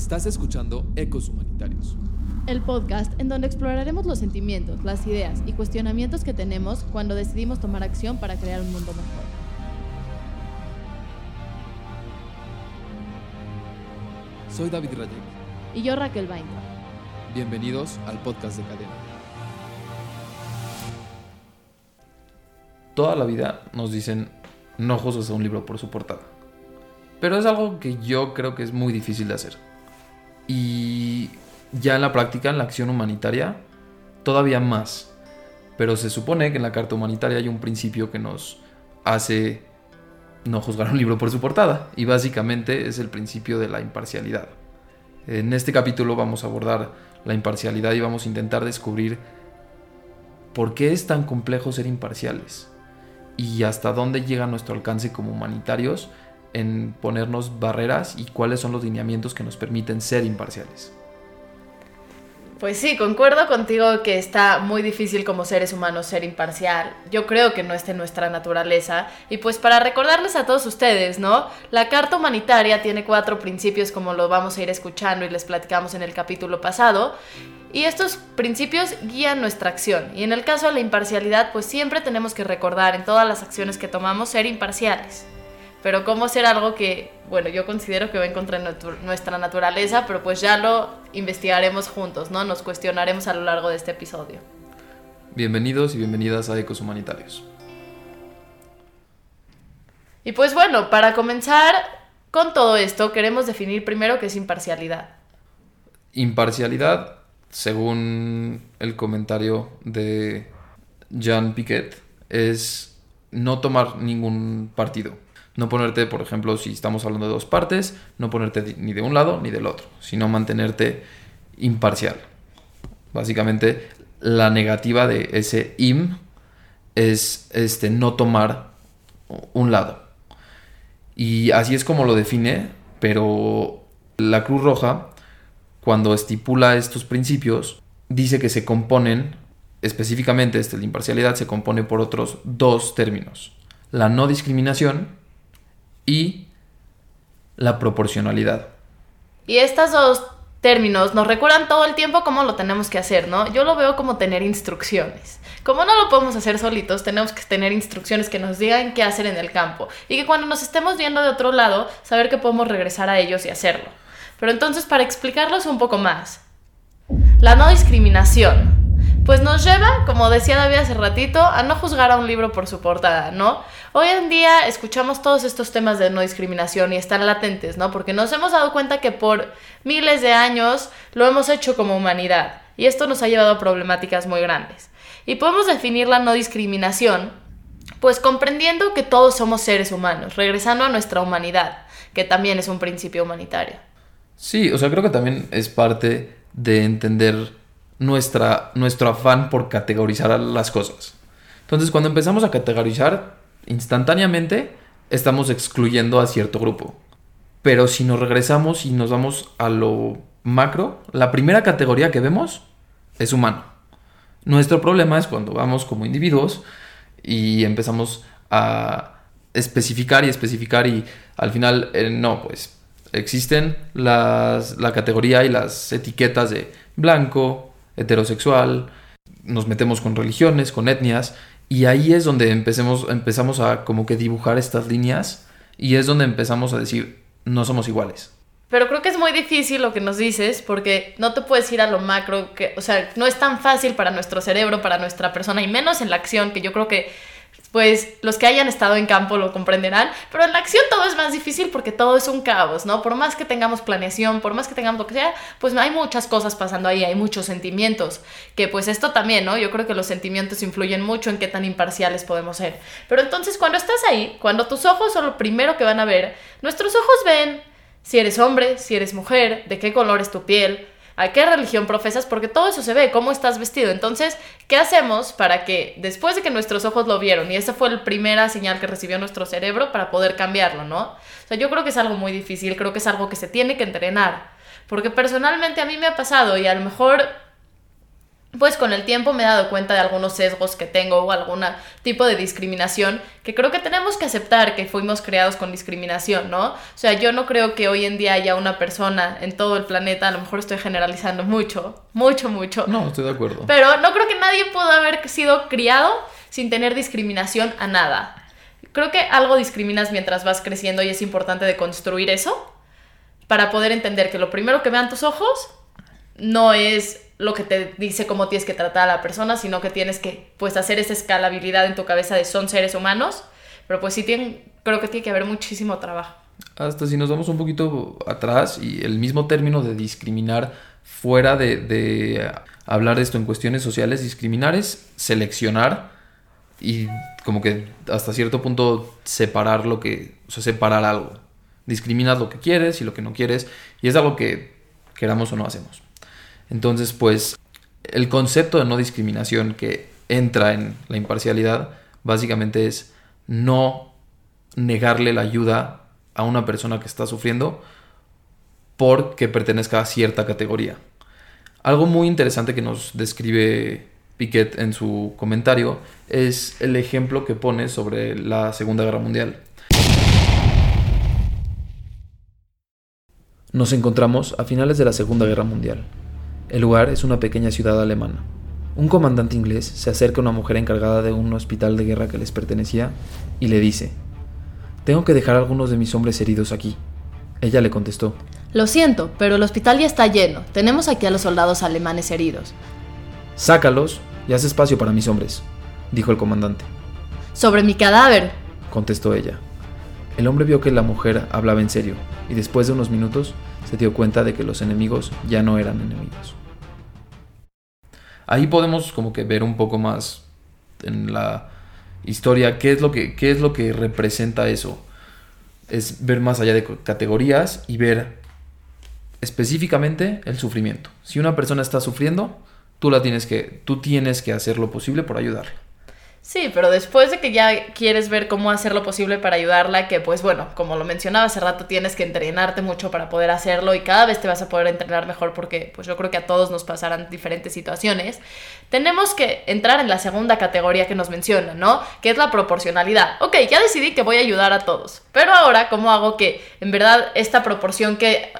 Estás escuchando Ecos Humanitarios. El podcast en donde exploraremos los sentimientos, las ideas y cuestionamientos que tenemos cuando decidimos tomar acción para crear un mundo mejor. Soy David Rayek. Y yo Raquel Bainter. Bienvenidos al podcast de Cadena. Toda la vida nos dicen no juzgues a un libro por su portada. Pero es algo que yo creo que es muy difícil de hacer. Y ya en la práctica, en la acción humanitaria, todavía más. Pero se supone que en la carta humanitaria hay un principio que nos hace no juzgar un libro por su portada. Y básicamente es el principio de la imparcialidad. En este capítulo vamos a abordar la imparcialidad y vamos a intentar descubrir por qué es tan complejo ser imparciales y hasta dónde llega nuestro alcance como humanitarios en ponernos barreras y cuáles son los lineamientos que nos permiten ser imparciales. Pues sí, concuerdo contigo que está muy difícil como seres humanos ser imparcial. Yo creo que no está en nuestra naturaleza. Y pues para recordarles a todos ustedes, ¿no? La Carta Humanitaria tiene cuatro principios como lo vamos a ir escuchando y les platicamos en el capítulo pasado. Y estos principios guían nuestra acción. Y en el caso de la imparcialidad, pues siempre tenemos que recordar en todas las acciones que tomamos ser imparciales pero cómo ser algo que, bueno, yo considero que va en contra de nuestra naturaleza, pero pues ya lo investigaremos juntos, ¿no? Nos cuestionaremos a lo largo de este episodio. Bienvenidos y bienvenidas a Ecos Humanitarios. Y pues bueno, para comenzar con todo esto, queremos definir primero qué es imparcialidad. Imparcialidad, según el comentario de Jean Piquet, es no tomar ningún partido no ponerte, por ejemplo, si estamos hablando de dos partes, no ponerte ni de un lado ni del otro, sino mantenerte imparcial. Básicamente, la negativa de ese im es este, no tomar un lado. Y así es como lo define, pero la Cruz Roja, cuando estipula estos principios, dice que se componen, específicamente este, la imparcialidad, se compone por otros dos términos. La no discriminación y la proporcionalidad. Y estos dos términos nos recuerdan todo el tiempo cómo lo tenemos que hacer, ¿no? Yo lo veo como tener instrucciones. Como no lo podemos hacer solitos, tenemos que tener instrucciones que nos digan qué hacer en el campo y que cuando nos estemos viendo de otro lado, saber que podemos regresar a ellos y hacerlo. Pero entonces, para explicarlos un poco más, la no discriminación pues nos lleva, como decía David hace ratito, a no juzgar a un libro por su portada, ¿no? Hoy en día escuchamos todos estos temas de no discriminación y están latentes, ¿no? Porque nos hemos dado cuenta que por miles de años lo hemos hecho como humanidad y esto nos ha llevado a problemáticas muy grandes. Y podemos definir la no discriminación pues comprendiendo que todos somos seres humanos, regresando a nuestra humanidad, que también es un principio humanitario. Sí, o sea, creo que también es parte de entender nuestra, nuestro afán por categorizar las cosas. Entonces, cuando empezamos a categorizar, instantáneamente estamos excluyendo a cierto grupo. Pero si nos regresamos y nos vamos a lo macro, la primera categoría que vemos es humano. Nuestro problema es cuando vamos como individuos y empezamos a especificar y especificar y al final eh, no, pues existen las, la categoría y las etiquetas de blanco, heterosexual, nos metemos con religiones, con etnias, y ahí es donde empecemos, empezamos a como que dibujar estas líneas y es donde empezamos a decir, no somos iguales. Pero creo que es muy difícil lo que nos dices porque no te puedes ir a lo macro, que, o sea, no es tan fácil para nuestro cerebro, para nuestra persona y menos en la acción, que yo creo que pues los que hayan estado en campo lo comprenderán, pero en la acción todo es más difícil porque todo es un caos, ¿no? Por más que tengamos planeación, por más que tengamos lo que sea, pues hay muchas cosas pasando ahí, hay muchos sentimientos, que pues esto también, ¿no? Yo creo que los sentimientos influyen mucho en qué tan imparciales podemos ser. Pero entonces cuando estás ahí, cuando tus ojos son lo primero que van a ver, nuestros ojos ven si eres hombre, si eres mujer, de qué color es tu piel, a qué religión profesas, porque todo eso se ve, cómo estás vestido. Entonces, ¿qué hacemos para que después de que nuestros ojos lo vieron, y esa fue la primera señal que recibió nuestro cerebro para poder cambiarlo, ¿no? O sea, yo creo que es algo muy difícil, creo que es algo que se tiene que entrenar, porque personalmente a mí me ha pasado y a lo mejor pues con el tiempo me he dado cuenta de algunos sesgos que tengo o algún tipo de discriminación que creo que tenemos que aceptar que fuimos creados con discriminación, ¿no? O sea, yo no creo que hoy en día haya una persona en todo el planeta, a lo mejor estoy generalizando mucho, mucho, mucho. No, estoy de acuerdo. Pero no creo que nadie pueda haber sido criado sin tener discriminación a nada. Creo que algo discriminas mientras vas creciendo y es importante de construir eso para poder entender que lo primero que vean tus ojos no es lo que te dice cómo tienes que tratar a la persona, sino que tienes que pues hacer esa escalabilidad en tu cabeza de son seres humanos, pero pues sí tienen, creo que tiene que haber muchísimo trabajo. Hasta si nos vamos un poquito atrás y el mismo término de discriminar fuera de, de hablar de esto en cuestiones sociales, discriminar es seleccionar y como que hasta cierto punto separar lo que, o separar algo. Discriminas lo que quieres y lo que no quieres y es algo que queramos o no hacemos. Entonces, pues, el concepto de no discriminación que entra en la imparcialidad básicamente es no negarle la ayuda a una persona que está sufriendo porque pertenezca a cierta categoría. Algo muy interesante que nos describe Piquet en su comentario es el ejemplo que pone sobre la Segunda Guerra Mundial. Nos encontramos a finales de la Segunda Guerra Mundial. El lugar es una pequeña ciudad alemana. Un comandante inglés se acerca a una mujer encargada de un hospital de guerra que les pertenecía y le dice, Tengo que dejar a algunos de mis hombres heridos aquí. Ella le contestó, Lo siento, pero el hospital ya está lleno. Tenemos aquí a los soldados alemanes heridos. Sácalos y haz espacio para mis hombres, dijo el comandante. Sobre mi cadáver, contestó ella. El hombre vio que la mujer hablaba en serio y después de unos minutos se dio cuenta de que los enemigos ya no eran enemigos. Ahí podemos como que ver un poco más en la historia qué es lo que, qué es lo que representa eso. Es ver más allá de categorías y ver específicamente el sufrimiento. Si una persona está sufriendo, tú la tienes que, tú tienes que hacer lo posible por ayudarla. Sí, pero después de que ya quieres ver cómo hacer lo posible para ayudarla, que pues bueno, como lo mencionaba hace rato, tienes que entrenarte mucho para poder hacerlo y cada vez te vas a poder entrenar mejor porque pues yo creo que a todos nos pasarán diferentes situaciones. Tenemos que entrar en la segunda categoría que nos menciona, ¿no? Que es la proporcionalidad. Ok, ya decidí que voy a ayudar a todos, pero ahora, ¿cómo hago que en verdad esta proporción que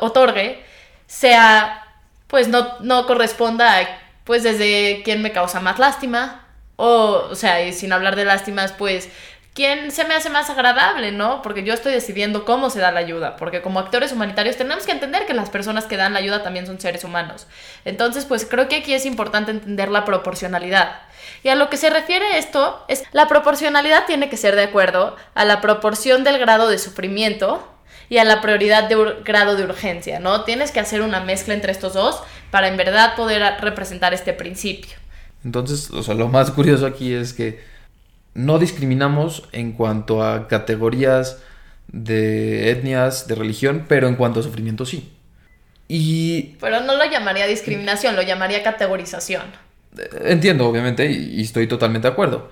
otorgue sea, pues no, no corresponda a, pues desde quién me causa más lástima? O, o sea, y sin hablar de lástimas, pues, ¿quién se me hace más agradable, no? Porque yo estoy decidiendo cómo se da la ayuda, porque como actores humanitarios tenemos que entender que las personas que dan la ayuda también son seres humanos. Entonces, pues creo que aquí es importante entender la proporcionalidad. Y a lo que se refiere esto es la proporcionalidad tiene que ser de acuerdo a la proporción del grado de sufrimiento y a la prioridad de grado de urgencia, ¿no? Tienes que hacer una mezcla entre estos dos para en verdad poder representar este principio. Entonces, o sea, lo más curioso aquí es que no discriminamos en cuanto a categorías de etnias, de religión, pero en cuanto a sufrimiento sí. Y... Pero no lo llamaría discriminación, lo llamaría categorización. Eh, entiendo, obviamente, y, estoy totalmente de acuerdo.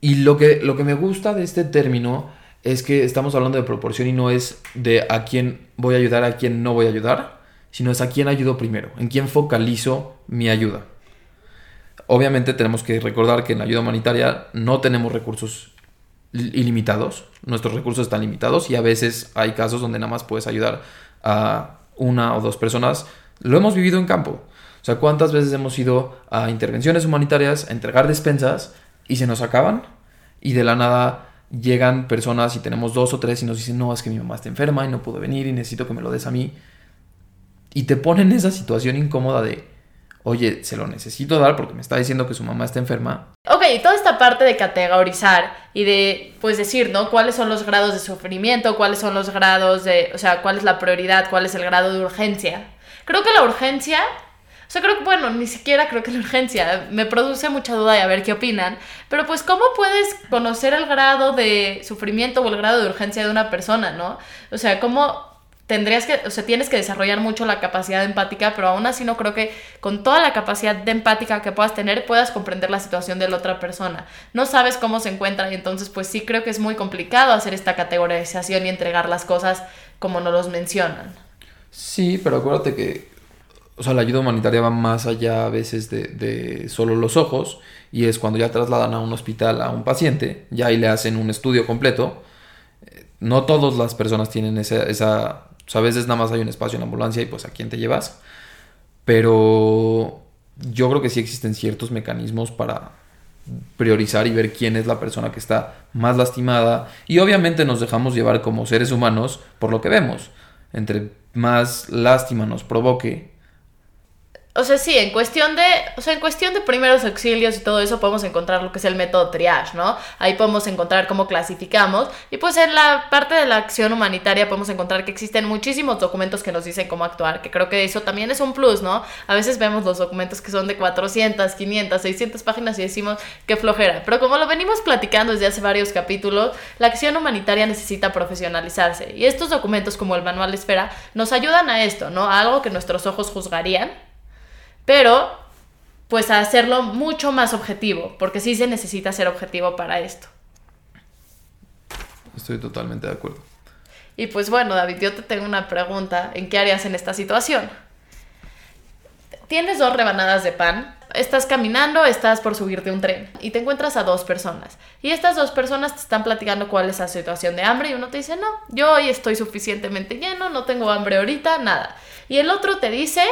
Y lo que, lo que me gusta de este término es que estamos hablando de proporción y no es de a quién voy a ayudar, a quién no voy a ayudar, sino es a quién ayudo primero, en quién focalizo mi ayuda. Obviamente tenemos que recordar que en la ayuda humanitaria no tenemos recursos ilimitados, nuestros recursos están limitados y a veces hay casos donde nada más puedes ayudar a una o dos personas. Lo hemos vivido en campo. O sea, ¿cuántas veces hemos ido a intervenciones humanitarias a entregar despensas y se nos acaban? Y de la nada llegan personas y tenemos dos o tres y nos dicen, no, es que mi mamá está enferma y no pudo venir y necesito que me lo des a mí. Y te ponen en esa situación incómoda de, oye, se lo necesito dar porque me está diciendo que su mamá está enferma. Ok, toda esta parte de categorizar y de, pues decir, ¿no? ¿Cuáles son los grados de sufrimiento? ¿Cuáles son los grados de, o sea, cuál es la prioridad? ¿Cuál es el grado de urgencia? Creo que la urgencia, o sea, creo que, bueno, ni siquiera creo que la urgencia me produce mucha duda y a ver qué opinan, pero pues, ¿cómo puedes conocer el grado de sufrimiento o el grado de urgencia de una persona, ¿no? O sea, ¿cómo tendrías que, o sea, tienes que desarrollar mucho la capacidad empática, pero aún así no creo que con toda la capacidad empática que puedas tener puedas comprender la situación de la otra persona. No sabes cómo se encuentra y entonces pues sí creo que es muy complicado hacer esta categorización y entregar las cosas como no los mencionan. Sí, pero acuérdate que o sea, la ayuda humanitaria va más allá a veces de, de solo los ojos y es cuando ya trasladan a un hospital a un paciente, ya ahí le hacen un estudio completo. Eh, No todas las personas tienen esa, esa, a veces nada más hay un espacio en la ambulancia y pues a quién te llevas. Pero yo creo que sí existen ciertos mecanismos para priorizar y ver quién es la persona que está más lastimada. Y obviamente nos dejamos llevar como seres humanos por lo que vemos. Entre más lástima nos provoque, O sea, sí, en cuestión de, o sea, en cuestión de primeros auxilios y todo eso podemos encontrar lo que es el método triage, ¿no? Ahí podemos encontrar cómo clasificamos y pues en la parte de la acción humanitaria podemos encontrar que existen muchísimos documentos que nos dicen cómo actuar, que creo que eso también es un plus, ¿no? A veces vemos los documentos que son de 400, 500, 600 páginas y decimos qué flojera, pero como lo venimos platicando desde hace varios capítulos, la acción humanitaria necesita profesionalizarse y estos documentos como el manual de espera nos ayudan a esto, ¿no? A algo que nuestros ojos juzgarían pero pues a hacerlo mucho más objetivo, porque sí se necesita ser objetivo para esto. estoy totalmente de acuerdo. Y pues bueno, David, yo te tengo una pregunta. ¿En qué harías en esta situación? Tienes dos rebanadas de pan, estás caminando, estás por subirte un tren y te encuentras a dos personas. Y estas dos personas te están platicando cuál es la situación de hambre y uno te dice, no, yo hoy estoy suficientemente lleno, no tengo hambre ahorita, nada. Y el otro te dice,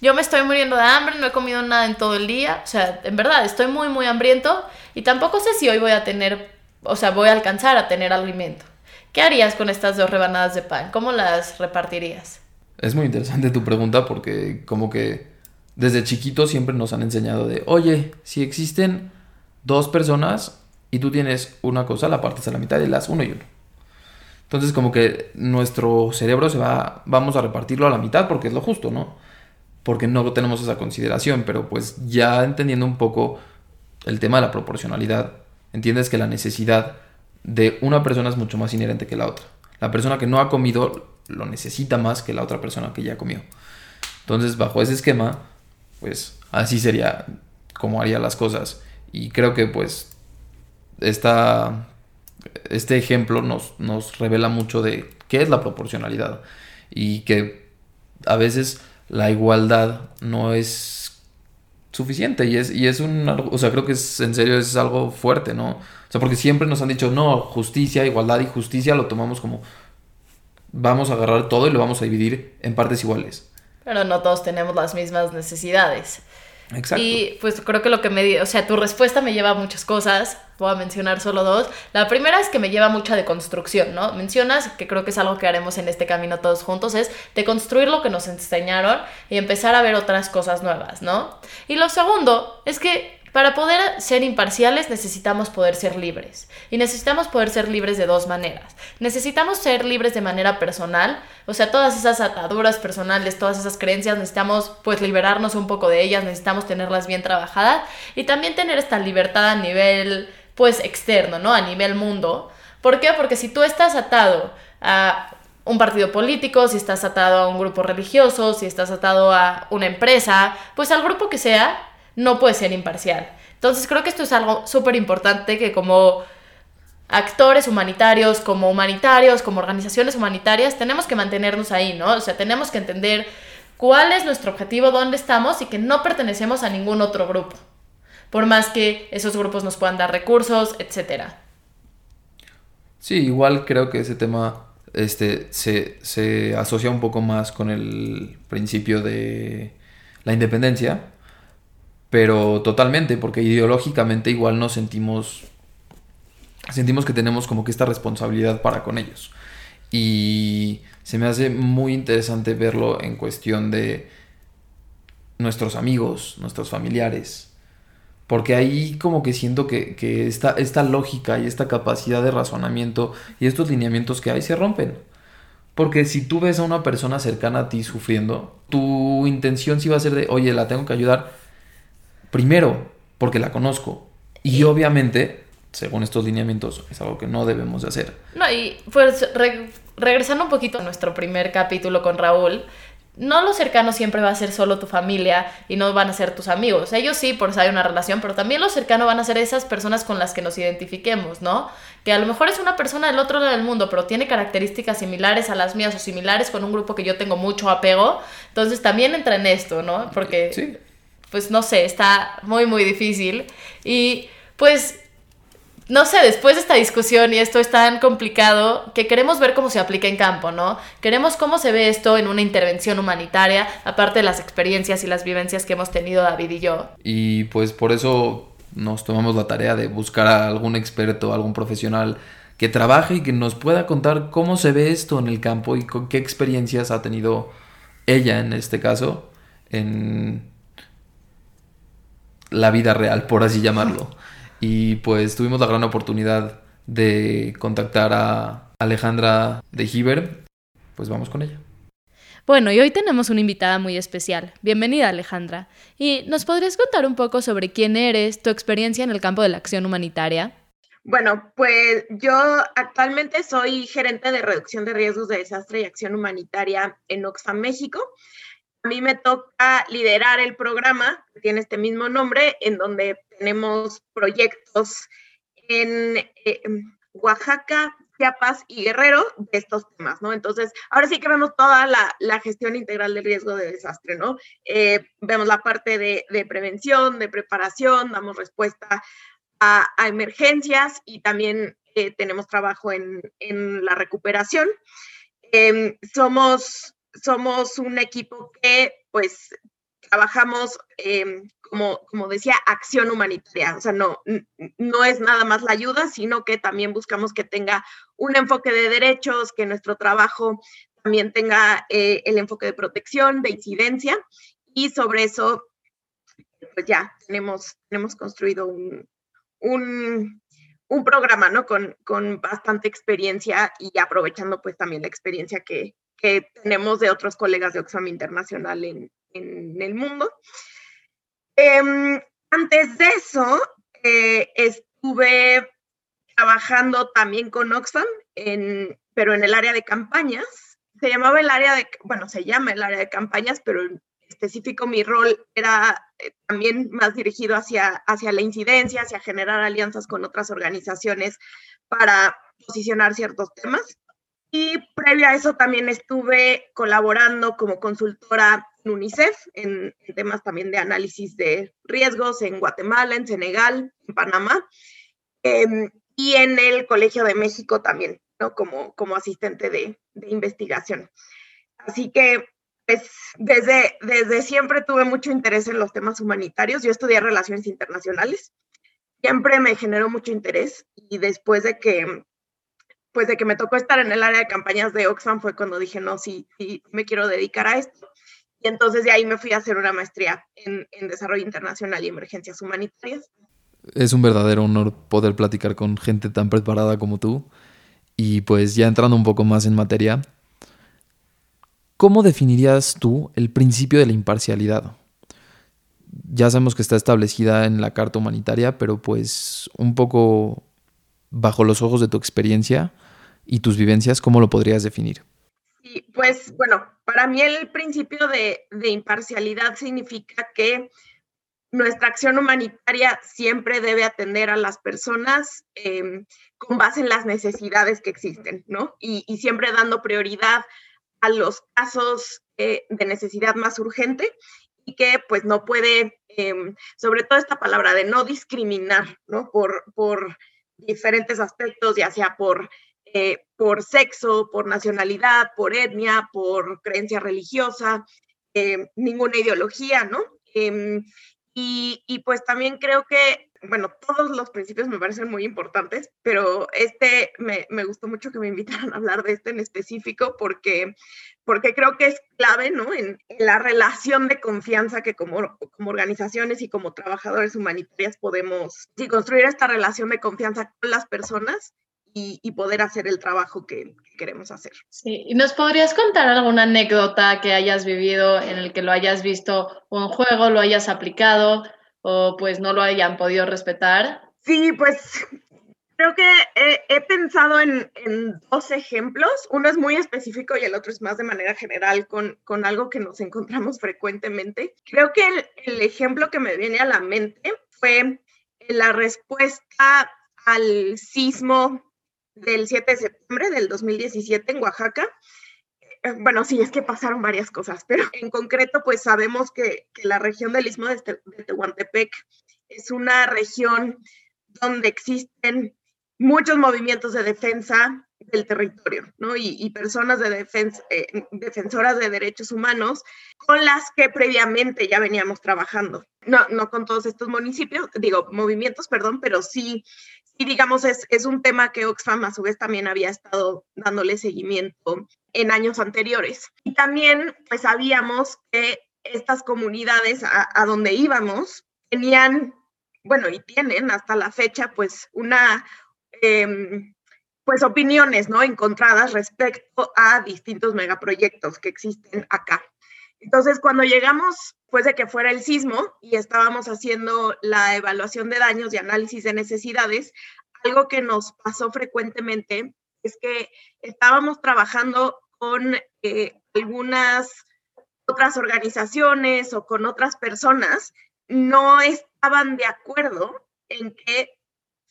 yo me estoy muriendo de hambre, no he comido nada en todo el día, o sea, en verdad, estoy muy, muy hambriento y tampoco sé si hoy voy a tener, o sea, voy a alcanzar a tener alimento. ¿Qué harías con estas dos rebanadas de pan? ¿Cómo las repartirías? Es muy interesante tu pregunta porque como que desde chiquitos siempre nos han enseñado de, oye, si existen dos personas y tú tienes una cosa, la partes a la mitad y las uno y uno. Entonces como que nuestro cerebro se va, vamos a repartirlo a la mitad porque es lo justo, ¿no? Porque no tenemos esa consideración, pero pues ya entendiendo un poco el tema de la proporcionalidad, entiendes que la necesidad de una persona es mucho más inherente que la otra. La persona que no ha comido lo necesita más que la otra persona que ya comió. Entonces, bajo ese esquema, pues así sería como haría las cosas. Y creo que pues esta, este ejemplo nos, nos revela mucho de qué es la proporcionalidad. Y que a veces la igualdad no es suficiente. Y es, y es un... O sea, creo que es, en serio es algo fuerte, ¿no? O sea, porque siempre nos han dicho, no, justicia, igualdad y justicia lo tomamos como... Vamos a agarrar todo y lo vamos a dividir en partes iguales. Pero no todos tenemos las mismas necesidades. Exacto. Y pues creo que lo que me... di- O sea, tu respuesta me lleva a muchas cosas. Voy a mencionar solo dos. La primera es que me lleva mucha de construcción, ¿no? Mencionas, que creo que es algo que haremos en este camino todos juntos, es de construir lo que nos enseñaron y empezar a ver otras cosas nuevas, ¿no? Y lo segundo es que para poder ser imparciales necesitamos poder ser libres. Y necesitamos poder ser libres de dos maneras. Necesitamos ser libres de manera personal, o sea, todas esas ataduras personales, todas esas creencias, necesitamos pues liberarnos un poco de ellas, necesitamos tenerlas bien trabajadas y también tener esta libertad a nivel pues externo, ¿no? A nivel mundo. ¿Por qué? Porque si tú estás atado a un partido político, si estás atado a un grupo religioso, si estás atado a una empresa, pues al grupo que sea, no puedes ser imparcial. Entonces creo que esto es algo súper importante que como actores humanitarios, como humanitarios, como organizaciones humanitarias, tenemos que mantenernos ahí, ¿no? O sea, tenemos que entender cuál es nuestro objetivo, dónde estamos y que no pertenecemos a ningún otro grupo. Por más que esos grupos nos puedan dar recursos, etcétera. Sí, igual creo que ese tema este, se, se asocia un poco más con el principio de la independencia, pero totalmente, porque ideológicamente igual nos sentimos, sentimos que tenemos como que esta responsabilidad para con ellos. Y se me hace muy interesante verlo en cuestión de nuestros amigos, nuestros familiares. Porque ahí como que siento que, que esta, esta lógica y esta capacidad de razonamiento y estos lineamientos que hay se rompen. Porque si tú ves a una persona cercana a ti sufriendo, tu intención sí va a ser de, oye, la tengo que ayudar primero porque la conozco. Y obviamente, según estos lineamientos, es algo que no debemos de hacer. No, y pues re- regresando un poquito a nuestro primer capítulo con Raúl, no lo cercano siempre va a ser solo tu familia y no van a ser tus amigos. Ellos sí, por eso hay una relación, pero también lo cercano van a ser esas personas con las que nos identifiquemos, ¿no? Que a lo mejor es una persona del otro lado del mundo, pero tiene características similares a las mías o similares con un grupo que yo tengo mucho apego. Entonces también entra en esto, ¿no? Porque, pues no sé, está muy, muy difícil. Y pues no sé, después de esta discusión y esto es tan complicado que queremos ver cómo se aplica en campo, ¿no? Queremos cómo se ve esto en una intervención humanitaria, aparte de las experiencias y las vivencias que hemos tenido David y yo. Y pues por eso nos tomamos la tarea de buscar a algún experto, algún profesional que trabaje y que nos pueda contar cómo se ve esto en el campo y con qué experiencias ha tenido ella en este caso en la vida real, por así llamarlo. Y pues tuvimos la gran oportunidad de contactar a Alejandra de Giver. Pues vamos con ella. Bueno, y hoy tenemos una invitada muy especial. Bienvenida Alejandra. ¿Y nos podrías contar un poco sobre quién eres, tu experiencia en el campo de la acción humanitaria? Bueno, pues yo actualmente soy gerente de reducción de riesgos de desastre y acción humanitaria en Oxfam, México. A mí me toca liderar el programa que tiene este mismo nombre, en donde tenemos proyectos en eh, Oaxaca, Chiapas y Guerrero de estos temas, ¿no? Entonces, ahora sí que vemos toda la, gestión integral del riesgo de desastre, ¿no? Eh, vemos la parte de, prevención, de preparación, damos respuesta a, emergencias y también eh, tenemos trabajo en, la recuperación. Em, somos somos un equipo que pues trabajamos, em, como, como decía, acción humanitaria. O sea, no, no es nada más la ayuda, sino que también buscamos que tenga un enfoque de derechos, que nuestro trabajo también tenga eh, el enfoque de protección, de incidencia. Y sobre eso, pues ya tenemos, tenemos construido un, un, un programa, ¿no? Con, con bastante experiencia y aprovechando pues también la experiencia que, que tenemos de otros colegas de Oxfam Internacional en, en el mundo. Em, antes de eso, eh, estuve trabajando también con Oxfam, en, pero en el área de campañas. Se llamaba el área de, bueno, se llama el área de campañas, pero en específico mi rol era eh, también más dirigido hacia, hacia la incidencia, hacia generar alianzas con otras organizaciones para posicionar ciertos temas. Y previo a eso también estuve colaborando como consultora en UNICEF en, temas también de análisis de riesgos en Guatemala, en Senegal, en Panamá em, y en el Colegio de México también, ¿no? Como, como asistente de, investigación. Así que, pues, desde, desde siempre tuve mucho interés en los temas humanitarios. Yo estudié relaciones internacionales. Siempre me generó mucho interés y después de que pues de que me tocó estar en el área de campañas de Oxfam fue cuando dije, no, sí, sí, me quiero dedicar a esto. Y entonces de ahí me fui a hacer una maestría en, en desarrollo internacional y emergencias humanitarias. Es un verdadero honor poder platicar con gente tan preparada como tú. Y pues ya entrando un poco más en materia, ¿cómo definirías tú el principio de la imparcialidad? Ya sabemos que está establecida en la Carta Humanitaria, pero pues un poco bajo los ojos de tu experiencia y tus vivencias, ¿cómo lo podrías definir? Sí, pues bueno, para mí el principio de, imparcialidad significa que nuestra acción humanitaria siempre debe atender a las personas em, con base en las necesidades que existen, ¿no? Y, siempre dando prioridad a los casos eh, de necesidad más urgente y que pues no puede, em, sobre todo esta palabra de no discriminar, ¿no? Por, por diferentes aspectos, ya sea por, eh, por sexo, por nacionalidad, por etnia, por creencia religiosa, eh, ninguna ideología, ¿no? Em, y, y, pues también creo que, bueno, todos los principios me parecen muy importantes, pero este me, me, gustó mucho que me invitaran a hablar de este en específico porque, porque creo que es clave, ¿no? En, la relación de confianza que como, como organizaciones y como trabajadores humanitarios podemos sí, construir esta relación de confianza con las personas y, y, poder hacer el trabajo que, queremos hacer. Sí, ¿y nos podrías contar alguna anécdota que hayas vivido en el que lo hayas visto o en juego, lo hayas aplicado o pues no lo hayan podido respetar? Sí, pues Creo que he, pensado en, dos ejemplos. Uno es muy específico y el otro es más de manera general con, con algo que nos encontramos frecuentemente. Creo que el, el, ejemplo que me viene a la mente fue la respuesta al sismo del 7 de septiembre del 2017 en Oaxaca. Eh, bueno, sí, es que pasaron varias cosas, pero en concreto, pues sabemos que, la región del Istmo de, de Tehuantepec es una región donde existen muchos movimientos de defensa del territorio, ¿no? Y, personas de defensa, eh, defensoras de derechos humanos con las que previamente ya veníamos trabajando. No, no con todos estos municipios, digo, movimientos, perdón, pero sí, sí digamos, es, es un tema que Oxfam a su vez también había estado dándole seguimiento en años anteriores. Y también, pues sabíamos que estas comunidades a, a donde íbamos tenían, bueno, y tienen hasta la fecha, pues una Em, pues opiniones, ¿no? Encontradas respecto a distintos megaproyectos que existen acá. Entonces, cuando llegamos, pues de que fuera el sismo y estábamos haciendo la evaluación de daños y análisis de necesidades, algo que nos pasó frecuentemente es que estábamos trabajando con eh, algunas otras organizaciones o con otras personas, no estaban de acuerdo en que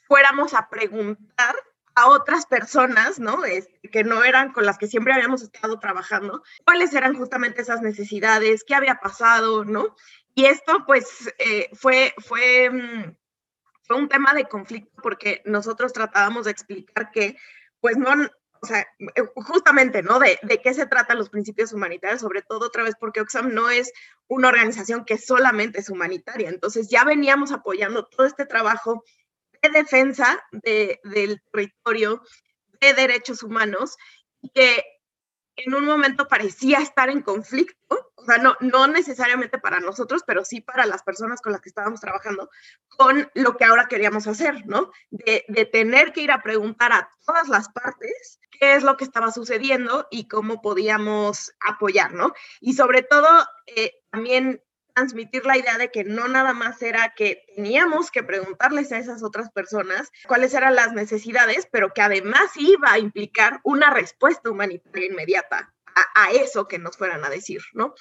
fuéramos a preguntar a otras personas, ¿no? Este, que no eran con las que siempre habíamos estado trabajando, cuáles eran justamente esas necesidades, qué había pasado, ¿no? Y esto, pues, eh, fue, fue, mm, fue un tema de conflicto porque nosotros tratábamos de explicar que, pues, no, o sea, eh, justamente, ¿no? De, de, qué se tratan los principios humanitarios, sobre todo otra vez porque Oxfam no es una organización que solamente es humanitaria. Entonces ya veníamos apoyando todo este trabajo de defensa del territorio, de derechos humanos, que en un momento parecía estar en conflicto, o sea, no, no necesariamente para nosotros, pero sí para las personas con las que estábamos trabajando, con lo que ahora queríamos hacer, ¿no? De, tener que ir a preguntar a todas las partes qué es lo que estaba sucediendo y cómo podíamos apoyar, ¿no? Y sobre todo, eh, también transmitir la idea de que no nada más era que teníamos que preguntarles a esas otras personas cuáles eran las necesidades, pero que además iba a implicar una respuesta humanitaria inmediata a, eso que nos fueran a decir, ¿no?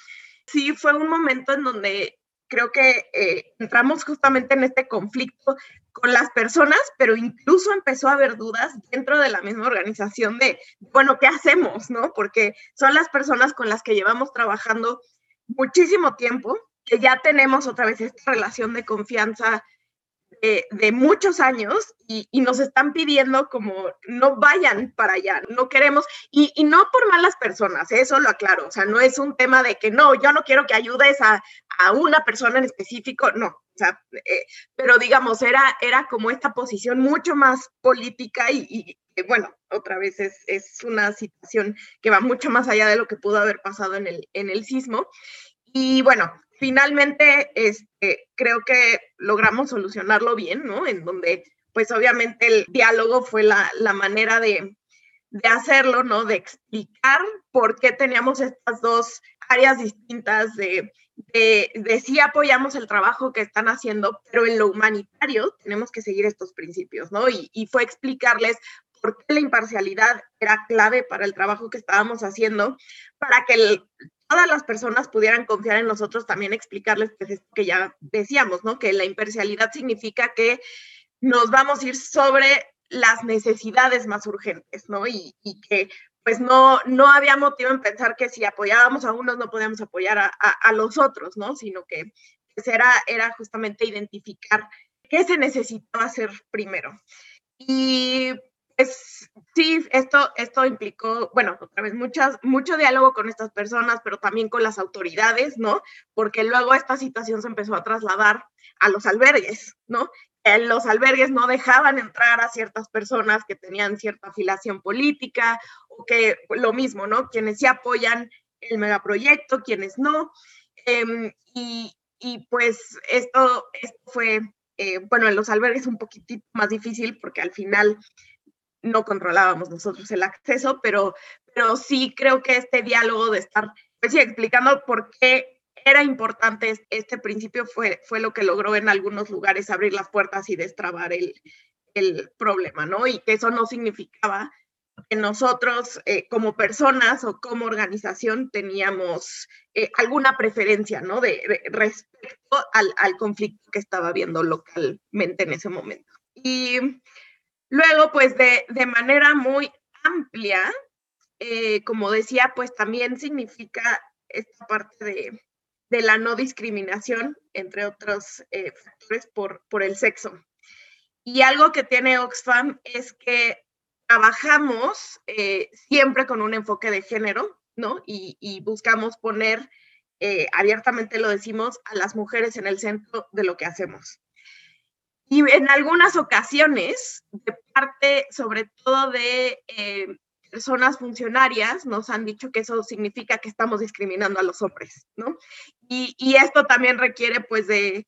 Sí, fue un momento en donde creo que eh, entramos justamente en este conflicto con las personas, pero incluso empezó a haber dudas dentro de la misma organización de, bueno, ¿qué hacemos? ¿No? Porque son las personas con las que llevamos trabajando muchísimo tiempo que ya tenemos otra vez esta relación de confianza de, muchos años y, nos están pidiendo como no vayan para allá, no queremos, y, no por malas personas, eso lo aclaro, o sea, no es un tema de que no, yo no quiero que ayudes a, una persona en específico, no, o sea, eh, pero digamos, era, era como esta posición mucho más política y, bueno, otra vez es, es, una situación que va mucho más allá de lo que pudo haber pasado en el, en el sismo. Y bueno, finalmente este, creo que logramos solucionarlo bien, ¿no? En donde, pues obviamente el diálogo fue la, manera de, hacerlo, ¿no? De explicar por qué teníamos estas dos áreas distintas de, de, sí apoyamos el trabajo que están haciendo, pero en lo humanitario tenemos que seguir estos principios, ¿no? Y, y fue explicarles por qué la imparcialidad era clave para el trabajo que estábamos haciendo, para que el, todas las personas pudieran confiar en nosotros, también explicarles que ya decíamos, ¿no? Que la imparcialidad significa que nos vamos a ir sobre las necesidades más urgentes, ¿no? Y, que pues no, no había motivo en pensar que si apoyábamos a unos no podíamos apoyar a, a, los otros, ¿no? Sino que pues, era, era justamente identificar qué se necesitaba hacer primero. Y pues sí, esto, esto implicó, bueno, otra vez, muchas, mucho diálogo con estas personas, pero también con las autoridades, ¿no? Porque luego esta situación se empezó a trasladar a los albergues, ¿no? En los albergues no dejaban entrar a ciertas personas que tenían cierta afiliación política o que lo mismo, ¿no? Quienes sí apoyan el megaproyecto, quienes no. Em, y, y, pues esto, fue, eh, bueno, en los albergues un poquitito más difícil porque al final no controlábamos nosotros el acceso, pero, pero sí creo que este diálogo de estar pues explicando por qué era importante este principio fue, fue lo que logró en algunos lugares abrir las puertas y destrabar el, el problema, ¿no? Y que eso no significaba que nosotros eh, como personas o como organización teníamos eh, alguna preferencia, ¿no? De, respecto al, al, conflicto que estaba habiendo localmente en ese momento. Y luego, pues de, de manera muy amplia, eh, como decía, pues también significa esta parte de, de la no discriminación, entre otros factores, por, por el sexo. Y algo que tiene Oxfam es que trabajamos eh, siempre con un enfoque de género, ¿no? Y, buscamos poner, eh, abiertamente lo decimos, a las mujeres en el centro de lo que hacemos. Y en algunas ocasiones, de parte sobre todo de eh, personas funcionarias, nos han dicho que eso significa que estamos discriminando a los hombres, ¿no? Y, y esto también requiere pues de,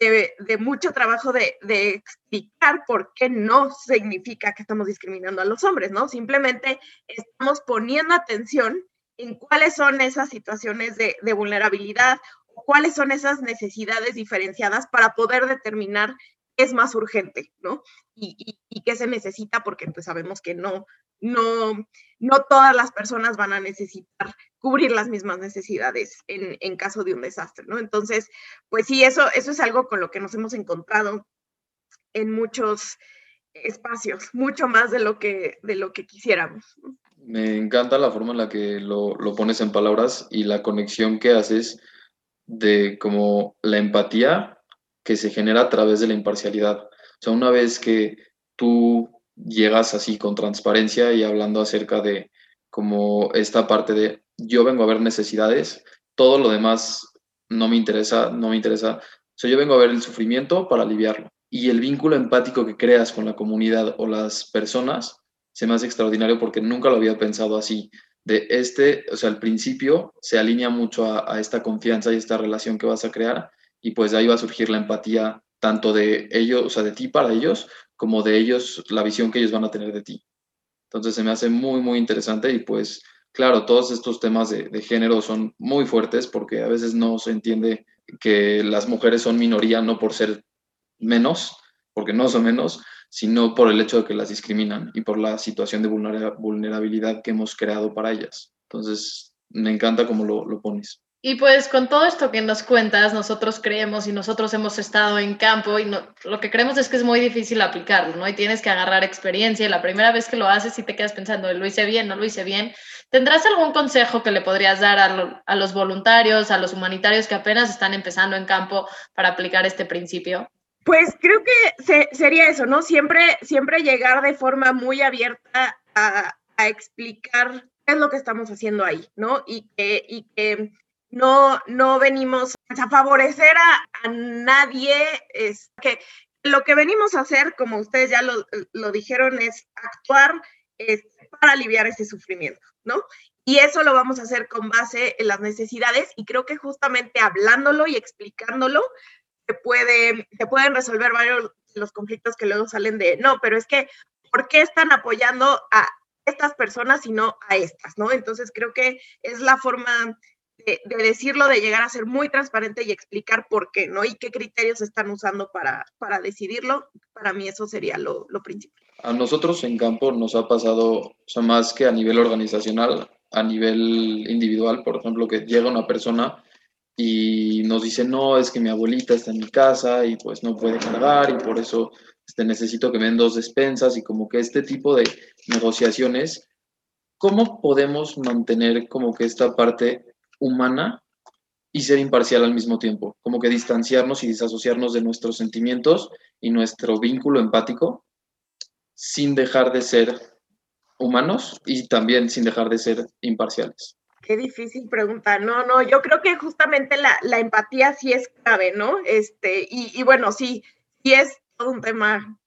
de, mucho trabajo de, explicar por qué no significa que estamos discriminando a los hombres, ¿no? Simplemente estamos poniendo atención en cuáles son esas situaciones de, vulnerabilidad o cuáles son esas necesidades diferenciadas para poder determinar es más urgente, ¿no? Y, y qué se necesita, porque pues sabemos que no, no, no todas las personas van a necesitar cubrir las mismas necesidades en, caso de un desastre, ¿no? Entonces, pues sí, eso, eso es algo con lo que nos hemos encontrado en muchos espacios, mucho más de lo que, de lo que quisiéramos. Me encanta la forma en la que lo, lo pones en palabras y la conexión que haces de como la empatía que se genera a través de la imparcialidad. O sea, una vez que tú llegas así con transparencia y hablando acerca de como esta parte de yo vengo a ver necesidades, todo lo demás no me interesa, no me interesa. O sea, yo vengo a ver el sufrimiento para aliviarlo. Y el vínculo empático que creas con la comunidad o las personas se me hace extraordinario porque nunca lo había pensado así. De este, o sea, al principio se alinea mucho a, a esta confianza y esta relación que vas a crear y pues de ahí va a surgir la empatía tanto de ellos, o sea, de ti para ellos, como de ellos, la visión que ellos van a tener de ti. Entonces se me hace muy, muy interesante y pues, claro, todos estos temas de, género son muy fuertes porque a veces no se entiende que las mujeres son minoría no por ser menos, porque no son menos, sino por el hecho de que las discriminan y por la situación de vulnerabilidad que hemos creado para ellas. Entonces, me encanta cómo lo, lo pones. Y pues con todo esto que nos cuentas, nosotros creemos y nosotros hemos estado en campo y no, lo que creemos es que es muy difícil aplicarlo, ¿no? Y tienes que agarrar experiencia y la primera vez que lo haces y te quedas pensando, lo hice bien, no lo hice bien. ¿Tendrás algún consejo que le podrías dar a, a los voluntarios, a los humanitarios que apenas están empezando en campo para aplicar este principio? Pues creo que sería eso, ¿no? Siempre, siempre llegar de forma muy abierta a, a explicar qué es lo que estamos haciendo ahí, ¿no? Y que, y que no, no venimos a favorecer a, nadie, es que lo que venimos a hacer, como ustedes ya lo, dijeron, es actuar para aliviar ese sufrimiento, ¿no? Y eso lo vamos a hacer con base en las necesidades y creo que justamente hablándolo y explicándolo se, puede, se pueden resolver varios de los conflictos que luego salen de, no, pero es que, ¿por qué están apoyando a estas personas y no a estas, ¿no? Entonces creo que es la forma de, decirlo, de llegar a ser muy transparente y explicar por qué, ¿no? Y qué criterios están usando para, para decidirlo. Para mí eso sería lo, lo principal. A nosotros en campo nos ha pasado, o sea, más que a nivel organizacional, a nivel individual, por ejemplo, que llega una persona y nos dice, no, es que mi abuelita está en mi casa y pues no puede cargar y por eso este, necesito que me den dos despensas y como que este tipo de negociaciones, ¿cómo podemos mantener como que esta parte humana y ser imparcial al mismo tiempo, como que distanciarnos y desasociarnos de nuestros sentimientos y nuestro vínculo empático sin dejar de ser humanos y también sin dejar de ser imparciales. Qué difícil pregunta. No, no, yo creo que justamente la, la empatía sí es clave, ¿no? Este, y, y, bueno, sí, sí es todo un tema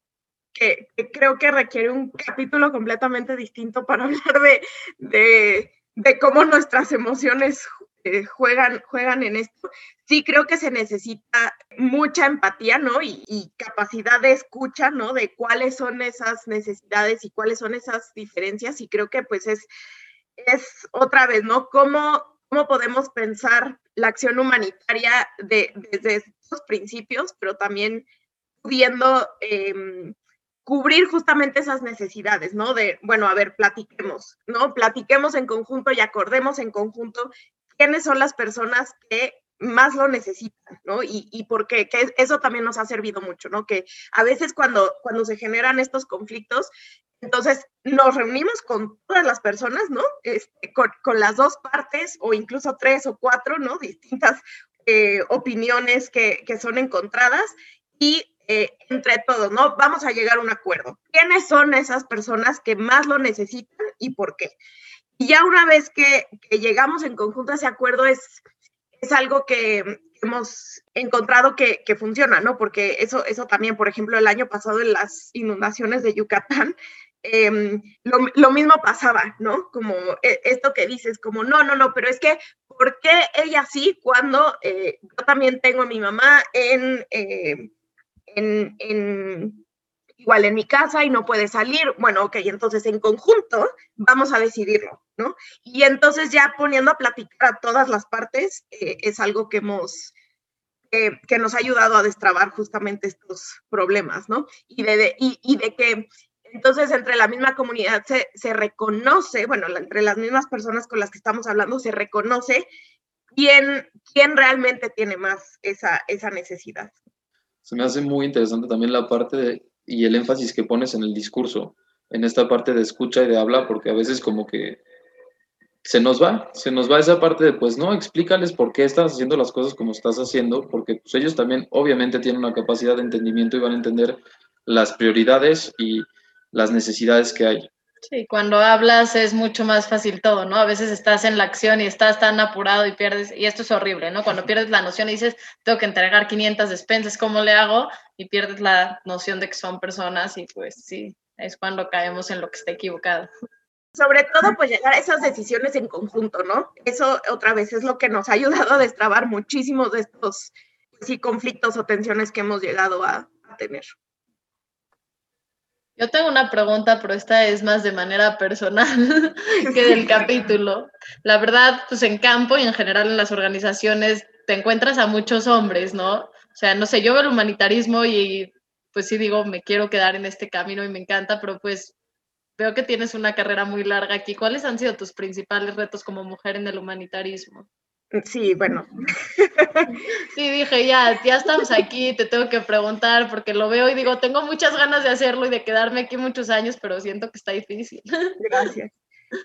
que, que, creo que requiere un capítulo completamente distinto para hablar de, de de cómo nuestras emociones eh, juegan, juegan en esto. Sí creo que se necesita mucha empatía, ¿no? Y, capacidad de escucha, ¿no? De cuáles son esas necesidades y cuáles son esas diferencias. Y creo que pues es, es otra vez, ¿no? ¿Cómo, cómo podemos pensar la acción humanitaria de, desde estos principios, pero también pudiendo em, cubrir justamente esas necesidades, ¿no? De, bueno, a ver, platiquemos, ¿no? Platiquemos en conjunto y acordemos en conjunto quiénes son las personas que más lo necesitan, ¿no? Y, y por qué, que eso también nos ha servido mucho, ¿no? Que a veces cuando, cuando se generan estos conflictos, entonces nos reunimos con todas las personas, ¿no? Este, con, con, las dos partes o incluso tres o cuatro, ¿no? Distintas eh, opiniones que, que, son encontradas y eh, entre todos, ¿no? Vamos a llegar a un acuerdo. ¿Quiénes son esas personas que más lo necesitan y por qué? Y ya una vez que, llegamos en conjunto a ese acuerdo es, es algo que hemos encontrado que, funciona, ¿no? Porque eso, eso también, por ejemplo, el año pasado en las inundaciones de Yucatán, eh, lo, lo, mismo pasaba, ¿no? Como eh, esto que dices, como, no, no, no, pero es que, ¿por qué ella sí cuando eh, yo también tengo a mi mamá en en, en, igual en mi casa y no puede salir, bueno, ok, entonces en conjunto vamos a decidirlo, ¿no? Y entonces ya poniendo a platicar a todas las partes eh, es algo que hemos, eh, que nos ha ayudado a destrabar justamente estos problemas, ¿no? Y de, de y, y, de que entonces entre la misma comunidad se, se reconoce, bueno, entre las mismas personas con las que estamos hablando se reconoce quién, quién realmente tiene más esa, esa necesidad se me hace muy interesante también la parte de, y el énfasis que pones en el discurso, en esta parte de escucha y de habla, porque a veces como que se nos va, se nos va esa parte de, pues no, explícales por qué estás haciendo las cosas como estás haciendo, porque pues ellos también obviamente tienen una capacidad de entendimiento y van a entender las prioridades y las necesidades que hay. Sí, cuando hablas es mucho más fácil todo, ¿no? A veces estás en la acción y estás tan apurado y pierdes, y esto es horrible, ¿no? Cuando pierdes la noción y dices, tengo que entregar 500 despensas, ¿cómo le hago? Y pierdes la noción de que son personas y pues sí, es cuando caemos en lo que está equivocado. Sobre todo, pues llegar a esas decisiones en conjunto, ¿no? Eso otra vez es lo que nos ha ayudado a destrabar muchísimos de estos, sí, conflictos o tensiones que hemos llegado a, a tener. Yo tengo una pregunta, pero esta es más de manera personal que del capítulo. La verdad, pues en campo y en general en las organizaciones te encuentras a muchos hombres, ¿no? O sea, no sé, yo veo el humanitarismo y pues sí digo, me quiero quedar en este camino y me encanta, pero pues veo que tienes una carrera muy larga aquí. ¿Cuáles han sido tus principales retos como mujer en el humanitarismo? Sí, bueno. Sí, dije, ya, ya estamos aquí, te tengo que preguntar porque lo veo y digo, tengo muchas ganas de hacerlo y de quedarme aquí muchos años, pero siento que está difícil. Gracias.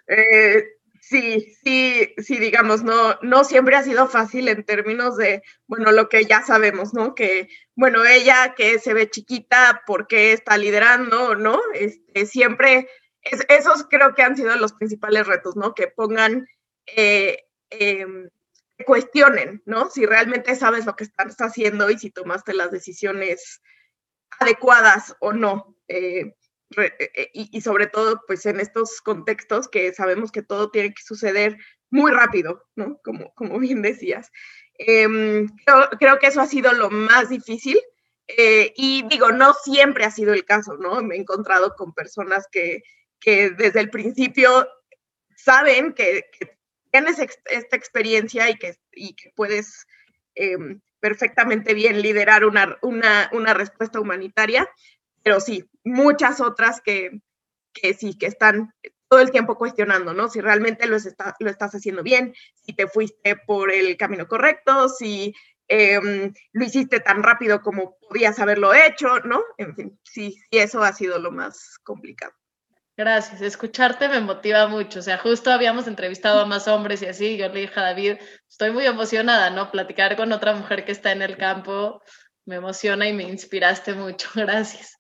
Eh, sí, sí, sí, digamos, no, no siempre ha sido fácil en términos de, bueno, lo que ya sabemos, ¿no? Que, bueno, ella que se ve chiquita, ¿por qué está liderando, no? Este, siempre, es, esos creo que han sido los principales retos, ¿no? Que pongan... Eh, eh, cuestionen, ¿no? Si realmente sabes lo que estás haciendo y si tomaste las decisiones adecuadas o no. Eh, re, eh, y, y, sobre todo, pues en estos contextos que sabemos que todo tiene que suceder muy rápido, ¿no? Como, como bien decías. Eh, creo, creo, que eso ha sido lo más difícil. Eh, y digo, no siempre ha sido el caso, ¿no? Me he encontrado con personas que, que desde el principio saben que, tienes esta experiencia y que, y que puedes eh, perfectamente bien liderar una, una, una, respuesta humanitaria, pero sí, muchas otras que, que sí, que están todo el tiempo cuestionando, ¿no? Si realmente lo, está, lo estás haciendo bien, si te fuiste por el camino correcto, si eh, lo hiciste tan rápido como podías haberlo hecho, ¿no? En fin, sí, sí, eso ha sido lo más complicado. Gracias, escucharte me motiva mucho. O sea, justo habíamos entrevistado a más hombres y así, yo le dije a David, estoy muy emocionada, ¿no? Platicar con otra mujer que está en el campo me emociona y me inspiraste mucho. Gracias.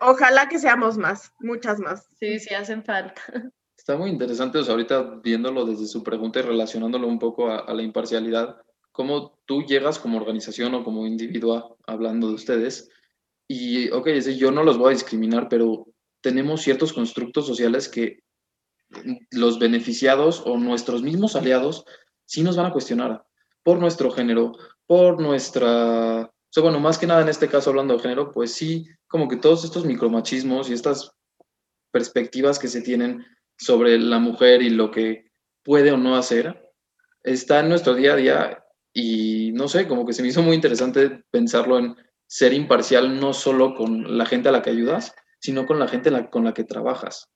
Ojalá que seamos más, muchas más. Sí, sí, hacen falta. Está muy interesante, o sea, ahorita viéndolo desde su pregunta y relacionándolo un poco a, a la imparcialidad, cómo tú llegas como organización o como individuo hablando de ustedes y, ok, yo no los voy a discriminar, pero tenemos ciertos constructos sociales que los beneficiados o nuestros mismos aliados sí nos van a cuestionar por nuestro género, por nuestra... O sea, bueno, más que nada en este caso hablando de género, pues sí, como que todos estos micromachismos y estas perspectivas que se tienen sobre la mujer y lo que puede o no hacer, está en nuestro día a día y no sé, como que se me hizo muy interesante pensarlo en ser imparcial no solo con la gente a la que ayudas, sino con la gente con la que trabajas.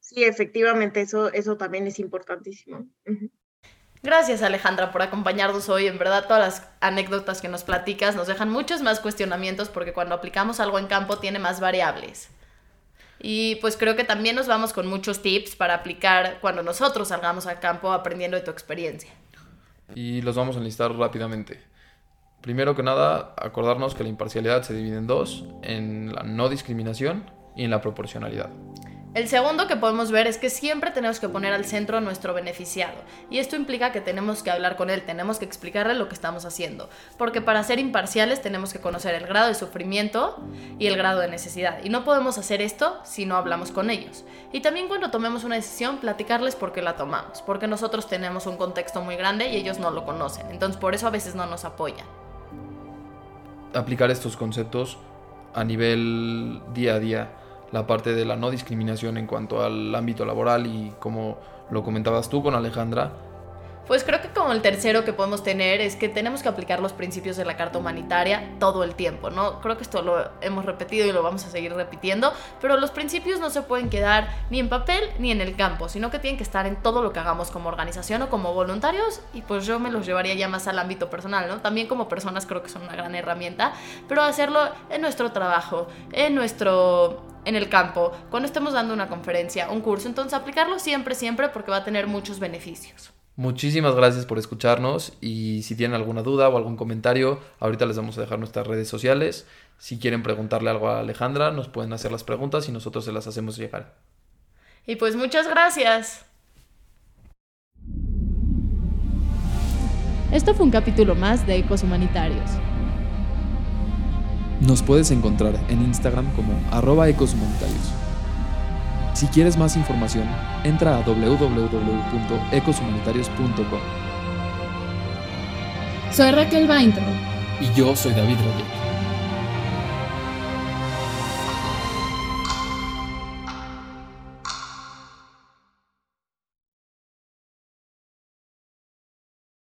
Sí, efectivamente, eso, eso también es importantísimo. Gracias Alejandra por acompañarnos hoy. En verdad todas las anécdotas que nos platicas nos dejan muchos más cuestionamientos porque cuando aplicamos algo en campo tiene más variables. Y pues creo que también nos vamos con muchos tips para aplicar cuando nosotros salgamos al campo aprendiendo de tu experiencia. Y los vamos a enlistar rápidamente. Primero que nada, acordarnos que la imparcialidad se divide en dos, en la no discriminación y en la proporcionalidad. El segundo que podemos ver es que siempre tenemos que poner al centro a nuestro beneficiado. Y esto implica que tenemos que hablar con él, tenemos que explicarle lo que estamos haciendo. Porque para ser imparciales tenemos que conocer el grado de sufrimiento y el grado de necesidad. Y no podemos hacer esto si no hablamos con ellos. Y también cuando tomemos una decisión, platicarles por qué la tomamos. Porque nosotros tenemos un contexto muy grande y ellos no lo conocen. Entonces por eso a veces no nos apoyan. Aplicar estos conceptos a nivel día a día la parte de la no discriminación en cuanto al ámbito laboral y como lo comentabas tú con Alejandra, pues creo que como el tercero que podemos tener es que tenemos que aplicar los principios de la Carta Humanitaria todo el tiempo, ¿no? Creo que esto lo hemos repetido y lo vamos a seguir repitiendo, pero los principios no se pueden quedar ni en papel ni en el campo, sino que tienen que estar en todo lo que hagamos como organización o como voluntarios y pues yo me los llevaría ya más al ámbito personal, ¿no? También como personas creo que son una gran herramienta, pero hacerlo en nuestro trabajo, en nuestro en el campo, cuando estemos dando una conferencia, un curso, entonces aplicarlo siempre, siempre porque va a tener muchos beneficios. Muchísimas gracias por escucharnos y si tienen alguna duda o algún comentario, ahorita les vamos a dejar nuestras redes sociales. Si quieren preguntarle algo a Alejandra, nos pueden hacer las preguntas y nosotros se las hacemos llegar. Y pues muchas gracias. Esto fue un capítulo más de Ecos Humanitarios. Nos puedes encontrar en Instagram como arroba ecoshumanitarios. Si quieres más información, entra a www.ecoshumanitarios.com. Soy Raquel Vaintro. Y yo soy David Rodríguez.